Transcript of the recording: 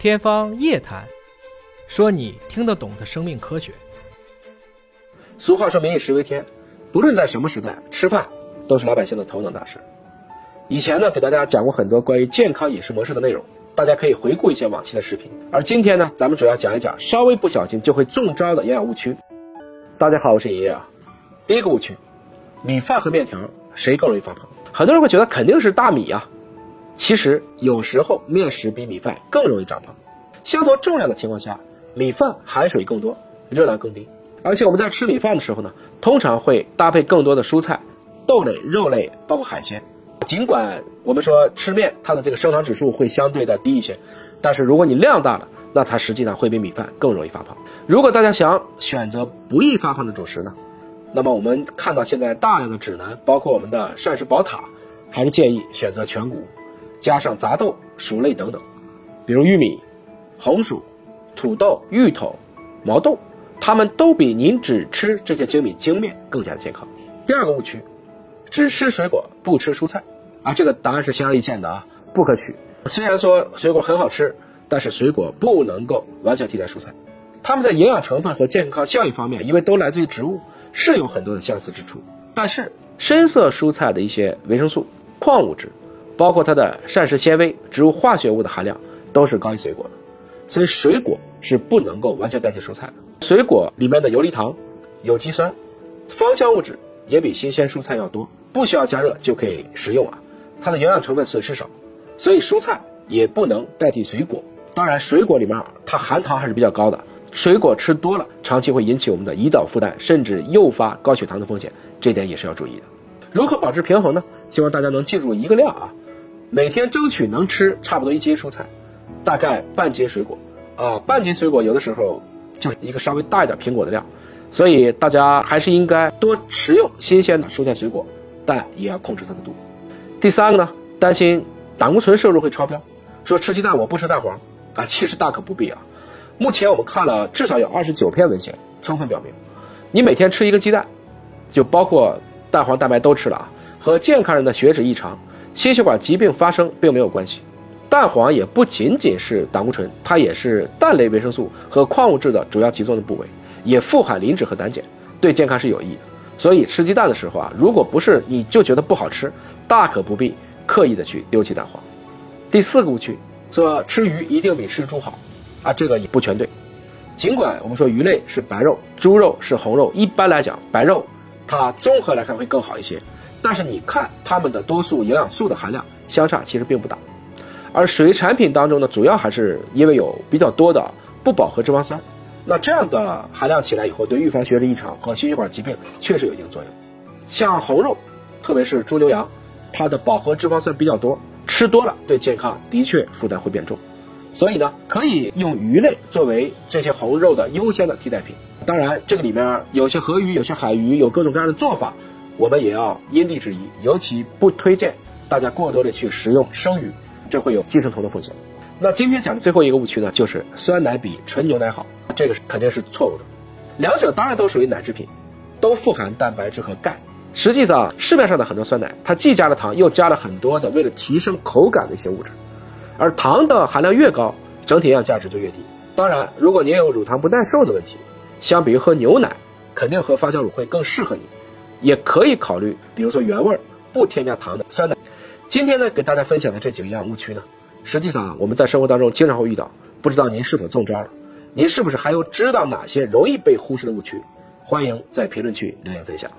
天方夜谭，说你听得懂的生命科学。俗话说“民以食为天”，不论在什么时代，吃饭都是老百姓的头等大事。以前呢，给大家讲过很多关于健康饮食模式的内容，大家可以回顾一些往期的视频。而今天呢，咱们主要讲一讲稍微不小心就会中招的营养误区。大家好，我是爷爷啊。第一个误区，米饭和面条谁更容易发胖？很多人会觉得肯定是大米啊。其实有时候面食比米饭更容易长胖。相同重量的情况下，米饭含水更多，热量更低。而且我们在吃米饭的时候呢，通常会搭配更多的蔬菜、豆类、肉类，包括海鲜。尽管我们说吃面它的这个升糖指数会相对的低一些，但是如果你量大了，那它实际上会比米饭更容易发胖。如果大家想选择不易发胖的主食呢，那么我们看到现在大量的指南，包括我们的膳食宝塔，还是建议选择全谷。加上杂豆、薯类等等，比如玉米、红薯、土豆、芋头、毛豆，它们都比您只吃这些精米精面更加的健康。第二个误区，只吃水果不吃蔬菜啊，这个答案是显而易见的啊，不可取。虽然说水果很好吃，但是水果不能够完全替代蔬菜，它们在营养成分和健康效益方面，因为都来自于植物，是有很多的相似之处。但是深色蔬菜的一些维生素、矿物质。包括它的膳食纤维、植物化学物的含量都是高于水果的，所以水果是不能够完全代替蔬菜的。水果里面的游离糖、有机酸、芳香物质也比新鲜蔬菜要多，不需要加热就可以食用啊。它的营养成分损失少，所以蔬菜也不能代替水果。当然，水果里面它含糖还是比较高的，水果吃多了，长期会引起我们的胰岛负担，甚至诱发高血糖的风险，这点也是要注意的。如何保持平衡呢？希望大家能记住一个量啊。每天争取能吃差不多一斤蔬菜，大概半斤水果，啊，半斤水果有的时候就是一个稍微大一点苹果的量，所以大家还是应该多食用新鲜的蔬菜水果，但也要控制它的度。第三个呢，担心胆固醇摄入会超标，说吃鸡蛋我不吃蛋黄啊，其实大可不必啊。目前我们看了至少有二十九篇文献，充分表明，你每天吃一个鸡蛋，就包括蛋黄、蛋白都吃了啊，和健康人的血脂异常。心血管疾病发生并没有关系，蛋黄也不仅仅是胆固醇，它也是蛋类维生素和矿物质的主要集中的部位，也富含磷脂和胆碱，对健康是有益的。所以吃鸡蛋的时候啊，如果不是你就觉得不好吃，大可不必刻意的去丢弃蛋黄。第四个误区说吃鱼一定比吃猪好，啊，这个也不全对。尽管我们说鱼类是白肉，猪肉是红肉，一般来讲白肉它综合来看会更好一些。但是你看它们的多数营养素的含量相差其实并不大，而水产品当中呢，主要还是因为有比较多的不饱和脂肪酸，那这样的含量起来以后，对预防血脂异常和心血管疾病确实有一定作用。像红肉，特别是猪牛羊，它的饱和脂肪酸比较多，吃多了对健康的确负担会变重，所以呢，可以用鱼类作为这些红肉的优先的替代品。当然，这个里面有些河鱼，有些海鱼，有各种各样的做法。我们也要因地制宜，尤其不推荐大家过多的去食用生鱼，这会有寄生虫的风险。那今天讲的最后一个误区呢，就是酸奶比纯牛奶好，这个是肯定是错误的。两者当然都属于奶制品，都富含蛋白质和钙。实际上，市面上的很多酸奶，它既加了糖，又加了很多的为了提升口感的一些物质，而糖的含量越高，整体营养价值就越低。当然，如果您有乳糖不耐受的问题，相比于喝牛奶，肯定喝发酵乳会更适合你。也可以考虑，比如说原味儿不添加糖的酸奶。今天呢，给大家分享的这几个营养误区呢，实际上啊我们在生活当中经常会遇到，不知道您是否中招了？您是不是还有知道哪些容易被忽视的误区？欢迎在评论区留言分享。